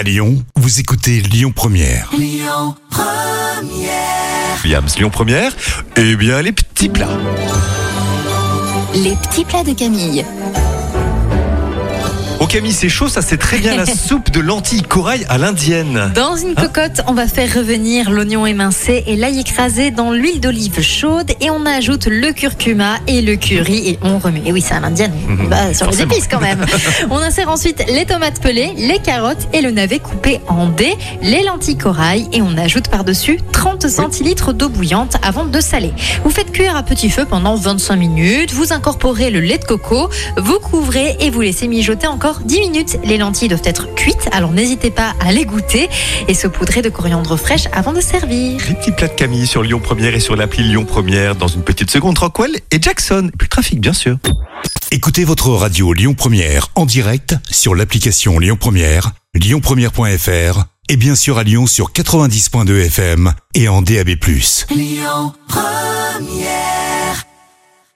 À Lyon, vous écoutez Lyon Première. Williams, Lyon Première. Eh bien, les petits plats. Les petits plats de Camille. Au Camille, c'est chaud, ça c'est très bien la soupe de lentilles corail à l'indienne. Dans une Hein cocotte, on va faire revenir l'oignon émincé et l'ail écrasé dans l'huile d'olive chaude et on ajoute le curcuma et le curry et on remet. Et oui, c'est à l'indienne. on va sur les épices quand même. on insère ensuite les tomates pelées, les carottes et le navet coupé en dés, les lentilles corail et on ajoute par-dessus 30 centilitres d'eau bouillante avant de saler. Vous faites cuire à petit feu pendant 25 minutes, vous incorporez le lait de coco, vous couvrez et vous laissez mijoter encore 10 minutes. Les lentilles doivent être cuites, alors n'hésitez pas à les goûter et saupoudrer de coriandre fraîche avant de servir. Les petits plats de Camille sur Lyon Première et sur l'appli Lyon Première dans une petite seconde. Rockwell et Jackson. Et puis le trafic, bien sûr. Écoutez votre radio Lyon Première en direct sur l'application Lyon Première, lyonpremière.fr et bien sûr à Lyon sur 90.2 FM et en DAB+.